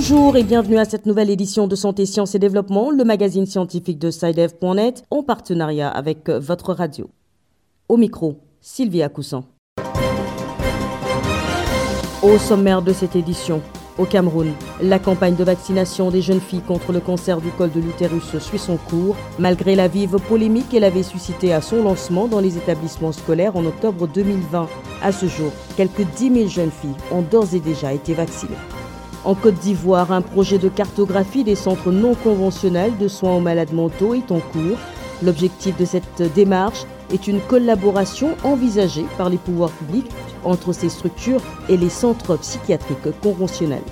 Bonjour et bienvenue à cette nouvelle édition de Santé, Sciences et Développement, le magazine scientifique de SciDev.net en partenariat avec votre radio. Au micro, Sylvia Coussan. Au sommaire de cette édition, au Cameroun, la campagne de vaccination des jeunes filles contre le cancer du col de l'utérus suit son cours, malgré la vive polémique qu'elle avait suscitée à son lancement dans les établissements scolaires en octobre 2020. À ce jour, quelques 10 000 jeunes filles ont d'ores et déjà été vaccinées. En Côte d'Ivoire, un projet de cartographie des centres non conventionnels de soins aux malades mentaux est en cours. L'objectif de cette démarche est une collaboration envisagée par les pouvoirs publics entre ces structures et les centres psychiatriques conventionnels.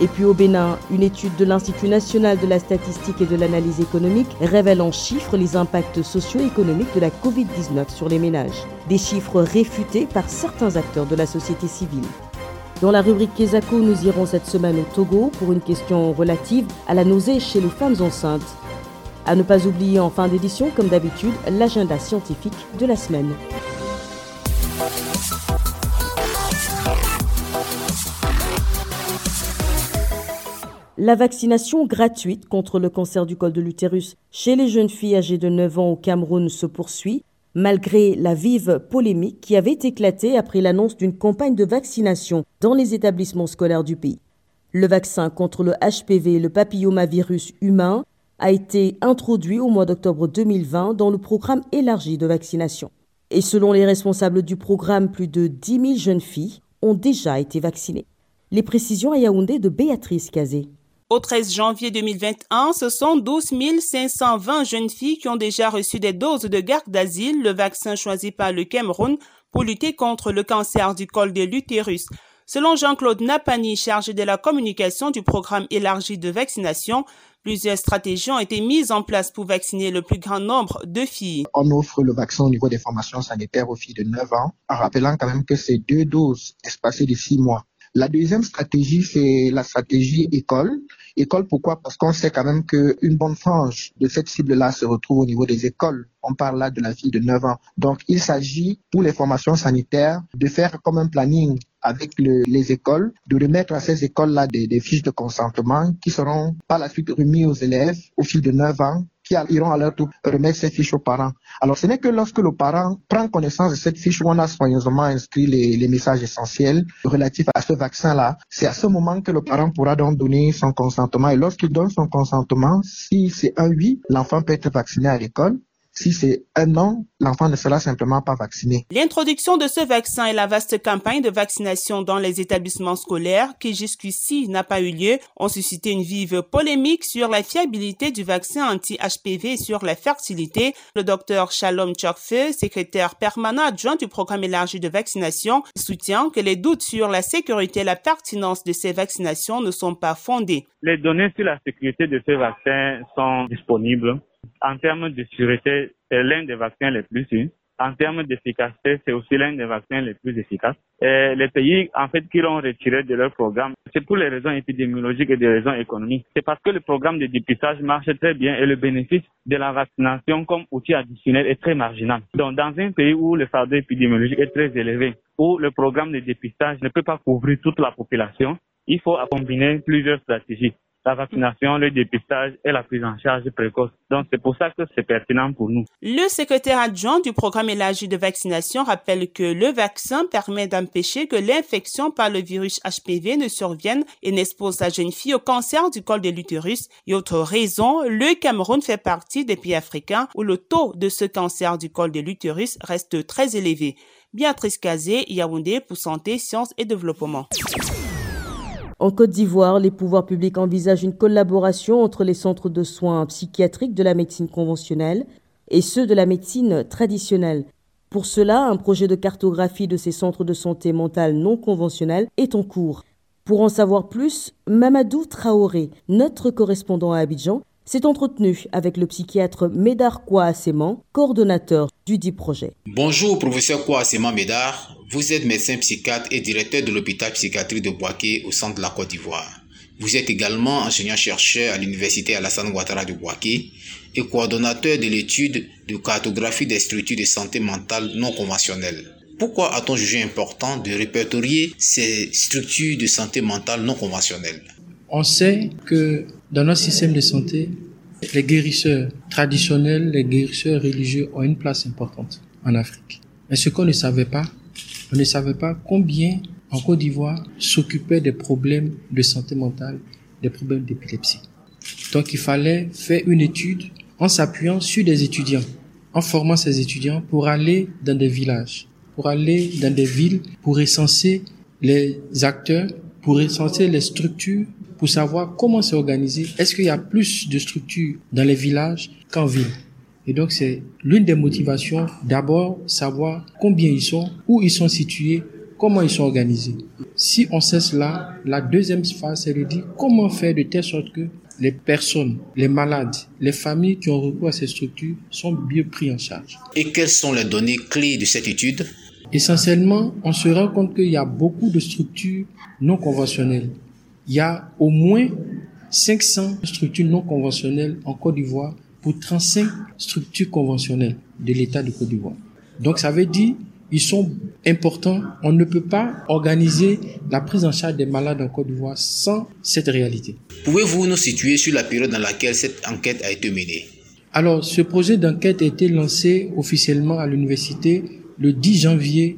Et puis au Bénin, une étude de l'Institut national de la statistique et de l'analyse économique révèle en chiffres les impacts socio-économiques de la Covid-19 sur les ménages. Des chiffres réfutés par certains acteurs de la société civile. Dans la rubrique Kesako, nous irons cette semaine au Togo pour une question relative à la nausée chez les femmes enceintes. À ne pas oublier en fin d'édition, comme d'habitude, l'agenda scientifique de la semaine. La vaccination gratuite contre le cancer du col de l'utérus chez les jeunes filles âgées de 9 ans au Cameroun se poursuit, malgré la vive polémique qui avait éclaté après l'annonce d'une campagne de vaccination dans les établissements scolaires du pays. Le vaccin contre le HPV, le papillomavirus humain, a été introduit au mois d'octobre 2020 dans le programme élargi de vaccination. Et selon les responsables du programme, plus de 10 000 jeunes filles ont déjà été vaccinées. Les précisions à Yaoundé de Béatrice Cazé. Au 13 janvier 2021, ce sont 12 520 jeunes filles qui ont déjà reçu des doses de garde d'asile, le vaccin choisi par le Cameroun pour lutter contre le cancer du col de l'utérus. Selon Jean-Claude Napani, chargé de la communication du programme élargi de vaccination, plusieurs stratégies ont été mises en place pour vacciner le plus grand nombre de filles. On offre le vaccin au niveau des formations sanitaires aux filles de 9 ans, en rappelant quand même que c'est deux doses espacées de 6 mois. La deuxième stratégie, c'est la stratégie école. École, pourquoi? Parce qu'on sait quand même qu'une bonne frange de cette cible-là se retrouve au niveau des écoles. On parle là de la fille de 9 ans. Donc, il s'agit pour les formations sanitaires de faire comme un planning avec les écoles, de remettre à ces écoles-là des, des, fiches de consentement qui seront par la suite remises aux élèves au fil de 9 ans qui iront à leur tour remettre ces fiches aux parents. Alors ce n'est que lorsque le parent prend connaissance de cette fiche où on a soigneusement inscrit les, les messages essentiels relatifs à ce vaccin-là, c'est à ce moment que le parent pourra donc donner son consentement. Et lorsqu'il donne son consentement, si c'est un oui, l'enfant peut être vacciné à l'école. Si c'est un an, l'enfant ne sera simplement pas vacciné. L'introduction de ce vaccin et la vaste campagne de vaccination dans les établissements scolaires, qui jusqu'ici n'a pas eu lieu, ont suscité une vive polémique sur la fiabilité du vaccin anti-HPV et sur la fertilité. Le docteur Shalom Chokfe, secrétaire permanent adjoint du programme élargi de vaccination, soutient que les doutes sur la sécurité et la pertinence de ces vaccinations ne sont pas fondés. Les données sur la sécurité de ces vaccins sont disponibles en termes de sûreté, c'est l'un des vaccins les plus sûrs. En termes d'efficacité, c'est aussi l'un des vaccins les plus efficaces. Les pays, en fait, qui l'ont retiré de leur programme, c'est pour les raisons épidémiologiques et des raisons économiques. C'est parce que le programme de dépistage marche très bien et le bénéfice de la vaccination comme outil additionnel est très marginal. Donc, dans un pays où le fardeau épidémiologique est très élevé, où le programme de dépistage ne peut pas couvrir toute la population, il faut combiner plusieurs stratégies la vaccination, le dépistage et la prise en charge précoce. Donc c'est pour ça que c'est pertinent pour nous. Le secrétaire adjoint du programme élargi de vaccination rappelle que le vaccin permet d'empêcher que l'infection par le virus HPV ne survienne et n'expose la jeune fille au cancer du col de l'utérus. Et autre raison, le Cameroun fait partie des pays africains où le taux de ce cancer du col de l'utérus reste très élevé. Béatrice Kazé, Yaoundé pour Santé, Sciences et Développement. En Côte d'Ivoire, les pouvoirs publics envisagent une collaboration entre les centres de soins psychiatriques de la médecine conventionnelle et ceux de la médecine traditionnelle. Pour cela, un projet de cartographie de ces centres de santé mentale non conventionnels est en cours. Pour en savoir plus, Mamadou Traoré, notre correspondant à Abidjan, s'est entretenu avec le psychiatre Médard Kouasséman, coordonnateur du dit projet. Bonjour, professeur Kouasséman Médard. Vous êtes médecin psychiatre et directeur de l'hôpital psychiatrique de Boaké au centre de la Côte d'Ivoire. Vous êtes également enseignant-chercheur à l'université Alassane Ouattara de Boaké et coordonnateur de l'étude de cartographie des structures de santé mentale non conventionnelles. Pourquoi a-t-on jugé important de répertorier ces structures de santé mentale non conventionnelles? On sait que dans notre système de santé, les guérisseurs traditionnels, les guérisseurs religieux ont une place importante en Afrique. Mais ce qu'on ne savait pas, on ne savait pas combien en Côte d'Ivoire s'occupaient des problèmes de santé mentale, des problèmes d'épilepsie. Donc il fallait faire une étude en s'appuyant sur des étudiants, en formant ces étudiants pour aller dans des villages, pour aller dans des villes, pour recenser les acteurs, pour recenser les structures, pour savoir comment c'est organisé. Est-ce qu'il y a plus de structures dans les villages qu'en ville? Et donc c'est l'une des motivations, d'abord savoir combien ils sont, où ils sont situés, comment ils sont organisés. Si on sait cela, la deuxième phase, c'est de dire comment faire de telle sorte que les personnes, les malades, les familles qui ont recours à ces structures sont bien pris en charge. Et quelles sont les données clés de cette étude? Essentiellement, on se rend compte qu'il y a beaucoup de structures non conventionnelles. Il y a au moins 500 structures non conventionnelles en Côte d'Ivoire pour 35 structures conventionnelles de l'État de Côte d'Ivoire. Donc ça veut dire ils sont importants. On ne peut pas organiser la prise en charge des malades en Côte d'Ivoire sans cette réalité. Pouvez-vous nous situer sur la période dans laquelle cette enquête a été menée? Alors, ce projet d'enquête a été lancé officiellement à l'université le 10 janvier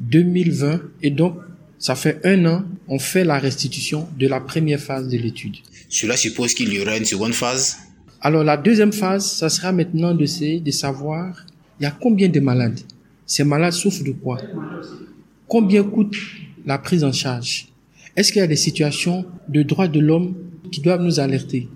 2020 et donc ça fait un an, on fait la restitution de la première phase de l'étude. Cela suppose qu'il y aura une seconde phase? Alors la deuxième phase, ça sera maintenant de savoir il y a combien de malades? Ces malades souffrent de quoi? Combien coûte la prise en charge? Est-ce qu'il y a des situations de droits de l'homme qui doivent nous alerter?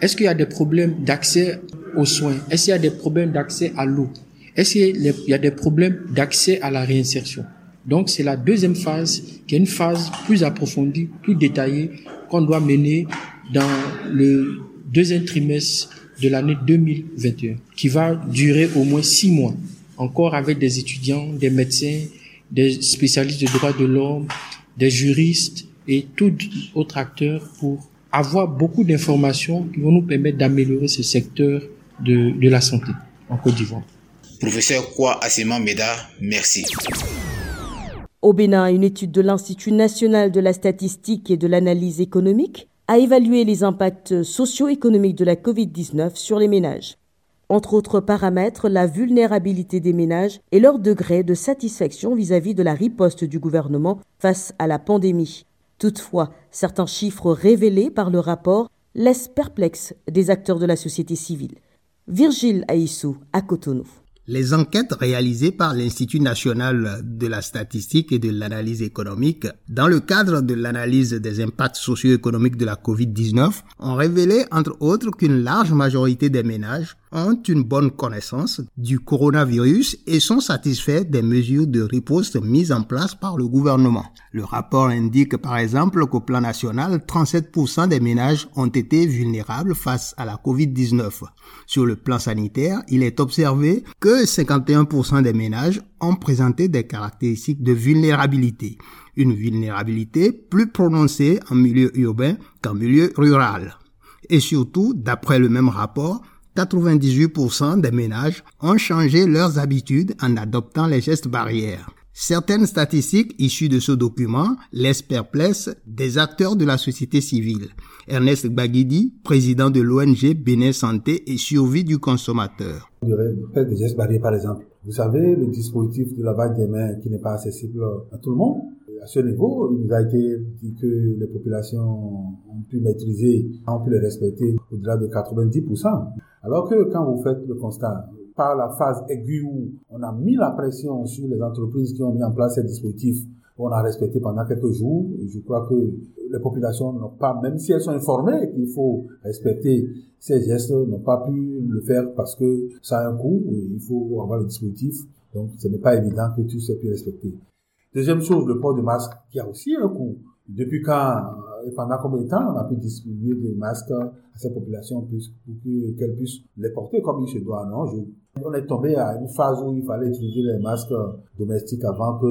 Est-ce qu'il y a des problèmes d'accès aux soins? Est-ce qu'il y a des problèmes d'accès à l'eau? Est-ce qu'il y a des problèmes d'accès à la réinsertion? Donc c'est la deuxième phase qui est une phase plus approfondie, plus détaillée qu'on doit mener dans le deuxième trimestre de l'année 2021 qui va durer au moins six mois encore avec des étudiants, des médecins, des spécialistes de droits de l'homme, des juristes et tout autres acteurs pour avoir beaucoup d'informations qui vont nous permettre d'améliorer ce secteur de, de la santé en Côte d'Ivoire. Professeur Kwa Assema Meda, merci. Au Bénin, une étude de l'Institut national de la statistique et de l'analyse économique a évalué les impacts socio-économiques de la COVID-19 sur les ménages entre autres paramètres, la vulnérabilité des ménages et leur degré de satisfaction vis-à-vis de la riposte du gouvernement face à la pandémie. Toutefois, certains chiffres révélés par le rapport laissent perplexes des acteurs de la société civile. Virgile Aïssou à Cotonou. Les enquêtes réalisées par l'Institut national de la statistique et de l'analyse économique dans le cadre de l'analyse des impacts socio-économiques de la COVID-19 ont révélé entre autres qu'une large majorité des ménages ont une bonne connaissance du coronavirus et sont satisfaits des mesures de riposte mises en place par le gouvernement. Le rapport indique par exemple qu'au plan national, 37% des ménages ont été vulnérables face à la COVID-19. Sur le plan sanitaire, il est observé que 51% des ménages ont présenté des caractéristiques de vulnérabilité. Une vulnérabilité plus prononcée en milieu urbain qu'en milieu rural. Et surtout, d'après le même rapport, 98% des ménages ont changé leurs habitudes en adoptant les gestes barrières. Certaines statistiques issues de ce document laissent perplexes des acteurs de la société civile. Ernest Baguidi, président de l'ONG Bénin Santé et Survie du consommateur. Vous savez, le dispositif de lavage des mains qui n'est pas accessible à tout le monde. À ce niveau, il nous a été dit que les populations ont pu maîtriser, ont pu les respecter au-delà de 90%. Alors que quand vous faites le constat, par la phase aiguë où on a mis la pression sur les entreprises qui ont mis en place ces dispositifs, on a respecté pendant quelques jours. je crois que les populations n'ont pas, même si elles sont informées qu'il faut respecter ces gestes, n'ont pas pu le faire parce que ça a un coût, il faut avoir le dispositif. Donc, ce n'est pas évident que tout soit pu respecter. Deuxième chose, le port du masque, qui a aussi un coût. Depuis quand et pendant combien de temps on a pu distribuer des masques à cette population pour qu'elle puisse les porter comme il se doit, non? On est tombé à une phase où il fallait utiliser les masques domestiques avant que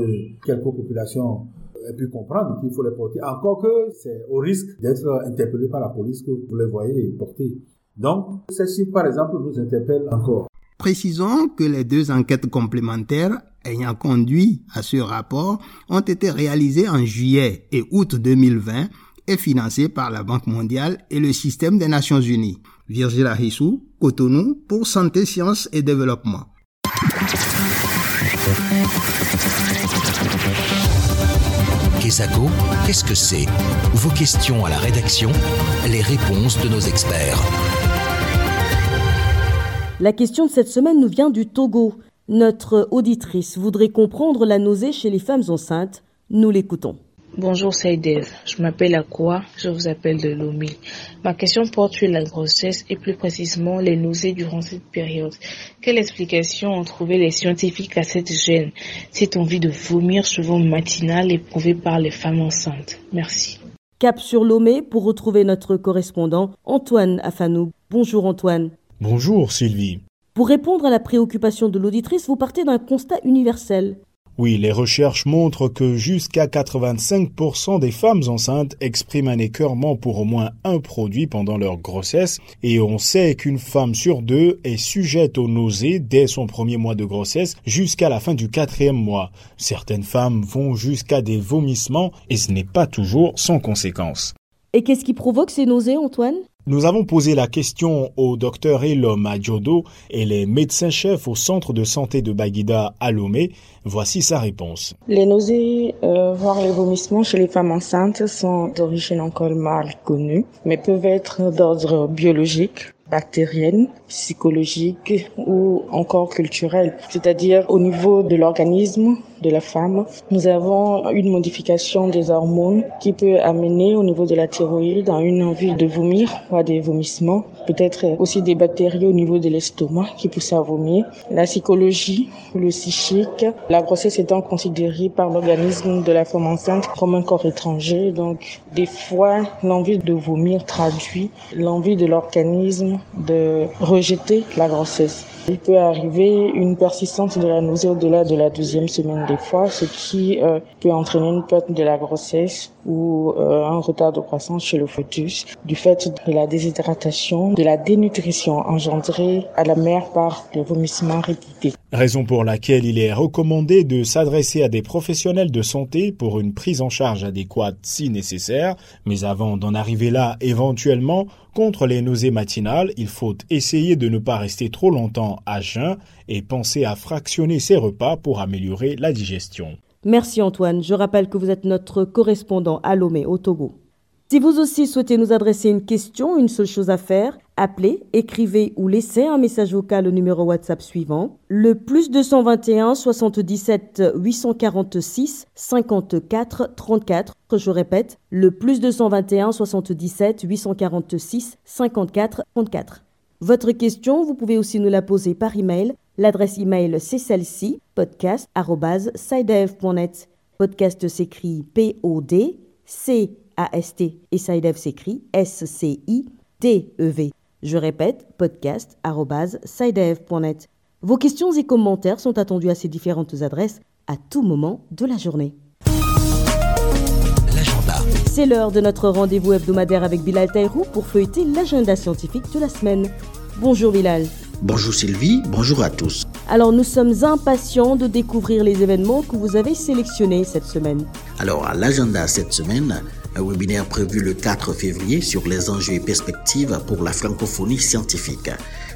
quelques populations aient pu comprendre qu'il faut les porter. Encore que c'est au risque d'être interpellé par la police que vous les voyez porter. Donc, chiffres, par exemple, nous interpellent encore. Précisons que les deux enquêtes complémentaires ayant conduit à ce rapport ont été réalisées en juillet et août 2020 est financé par la Banque mondiale et le système des Nations unies. Virgile Hissou, Cotonou, pour Santé, Sciences et Développement. Quesaco, qu'est-ce que c'est? Vos questions à la rédaction, les réponses de nos experts. La question de cette semaine nous vient du Togo. Notre auditrice voudrait comprendre la nausée chez les femmes enceintes. Nous l'écoutons. Bonjour Saïdev, je m'appelle Akwa, je vous appelle de Lomé. Ma question porte sur la grossesse et plus précisément les nausées durant cette période. Quelle explication ont trouvé les scientifiques à cette gêne, cette envie de vomir souvent matinale éprouvée par les femmes enceintes Merci. Cap sur Lomé pour retrouver notre correspondant Antoine Afanou. Bonjour Antoine. Bonjour Sylvie. Pour répondre à la préoccupation de l'auditrice, vous partez d'un constat universel. Oui, les recherches montrent que jusqu'à 85% des femmes enceintes expriment un écœurement pour au moins un produit pendant leur grossesse et on sait qu'une femme sur deux est sujette aux nausées dès son premier mois de grossesse jusqu'à la fin du quatrième mois. Certaines femmes vont jusqu'à des vomissements et ce n'est pas toujours sans conséquences. Et qu'est-ce qui provoque ces nausées, Antoine? Nous avons posé la question au docteur Elom Adjodo et les médecins-chefs au centre de santé de Baguida à Lomé. Voici sa réponse. Les nausées, euh, voire les vomissements chez les femmes enceintes sont d'origine encore mal connue, mais peuvent être d'ordre biologique bactérienne, psychologique ou encore culturelle. C'est-à-dire au niveau de l'organisme de la femme, nous avons une modification des hormones qui peut amener au niveau de la thyroïde à une envie de vomir ou à des vomissements. Peut-être aussi des bactéries au niveau de l'estomac qui poussent à vomir. La psychologie, le psychique, la grossesse étant considérée par l'organisme de la femme enceinte comme un corps étranger. Donc des fois, l'envie de vomir traduit l'envie de l'organisme de rejeter la grossesse. Il peut arriver une persistance de la nausée au-delà de la deuxième semaine des fois, ce qui euh, peut entraîner une perte de la grossesse ou euh, un retard de croissance chez le fœtus du fait de la déshydratation, de la dénutrition engendrée à la mère par les vomissements répétés. Raison pour laquelle il est recommandé de s'adresser à des professionnels de santé pour une prise en charge adéquate si nécessaire. Mais avant d'en arriver là, éventuellement, contre les nausées matinales, il faut essayer de ne pas rester trop longtemps à jeun et penser à fractionner ses repas pour améliorer la digestion. Merci Antoine. Je rappelle que vous êtes notre correspondant à Lomé au Togo. Si vous aussi souhaitez nous adresser une question, une seule chose à faire, appelez, écrivez ou laissez un message vocal au numéro WhatsApp suivant, le plus 221 77 846 54 34. Je répète, le plus 221 77 846 54 34. Votre question, vous pouvez aussi nous la poser par email. L'adresse email, c'est celle-ci, podcast.sidev.net. Podcast s'écrit P-O-D-C-A-S-T et Sidev s'écrit S-C-I-D-E-V. Je répète, podcast.sidev.net. Vos questions et commentaires sont attendus à ces différentes adresses à tout moment de la journée. C'est l'heure de notre rendez-vous hebdomadaire avec Bilal Taïrou pour feuilleter l'agenda scientifique de la semaine. Bonjour Bilal. Bonjour Sylvie, bonjour à tous. Alors nous sommes impatients de découvrir les événements que vous avez sélectionnés cette semaine. Alors à l'agenda cette semaine, un webinaire prévu le 4 février sur les enjeux et perspectives pour la francophonie scientifique.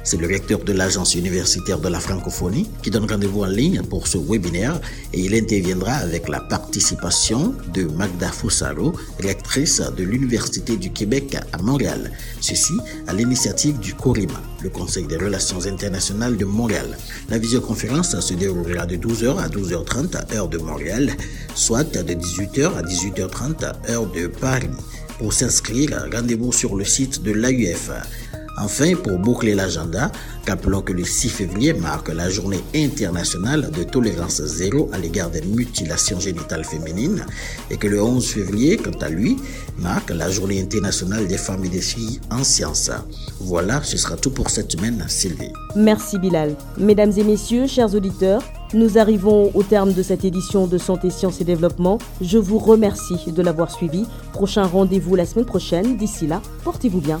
C'est le recteur de l'Agence universitaire de la francophonie qui donne rendez-vous en ligne pour ce webinaire et il interviendra avec la participation de Magda Foussaro, rectrice de l'Université du Québec à Montréal. Ceci à l'initiative du CORIMA, le Conseil des relations internationales de Montréal. La visioconférence se déroulera de 12h à 12h30 heure de Montréal, soit de 18h à 18h30 heure de Paris. Pour s'inscrire, rendez-vous sur le site de l'AUF. Enfin, pour boucler l'agenda, rappelons que le 6 février marque la journée internationale de tolérance zéro à l'égard des mutilations génitales féminines et que le 11 février, quant à lui, marque la journée internationale des femmes et des filles en sciences. Voilà, ce sera tout pour cette semaine, Sylvie. Merci Bilal. Mesdames et messieurs, chers auditeurs, nous arrivons au terme de cette édition de Santé, Sciences et Développement. Je vous remercie de l'avoir suivi. Prochain rendez-vous la semaine prochaine. D'ici là, portez-vous bien.